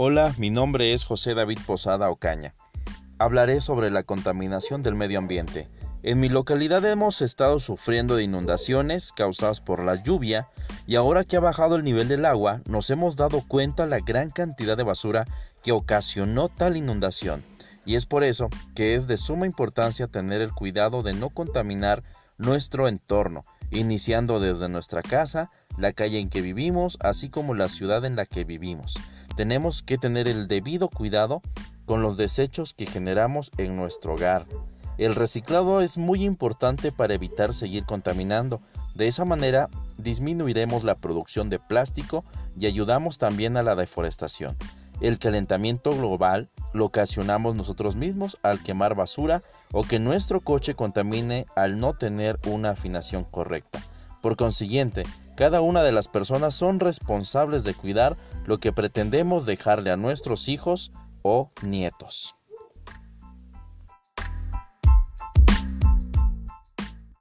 Hola, mi nombre es José David Posada Ocaña. Hablaré sobre la contaminación del medio ambiente. En mi localidad hemos estado sufriendo de inundaciones causadas por la lluvia y ahora que ha bajado el nivel del agua nos hemos dado cuenta la gran cantidad de basura que ocasionó tal inundación. Y es por eso que es de suma importancia tener el cuidado de no contaminar nuestro entorno, iniciando desde nuestra casa, la calle en que vivimos, así como la ciudad en la que vivimos. Tenemos que tener el debido cuidado con los desechos que generamos en nuestro hogar. El reciclado es muy importante para evitar seguir contaminando. De esa manera disminuiremos la producción de plástico y ayudamos también a la deforestación. El calentamiento global lo ocasionamos nosotros mismos al quemar basura o que nuestro coche contamine al no tener una afinación correcta. Por consiguiente, cada una de las personas son responsables de cuidar lo que pretendemos dejarle a nuestros hijos o nietos.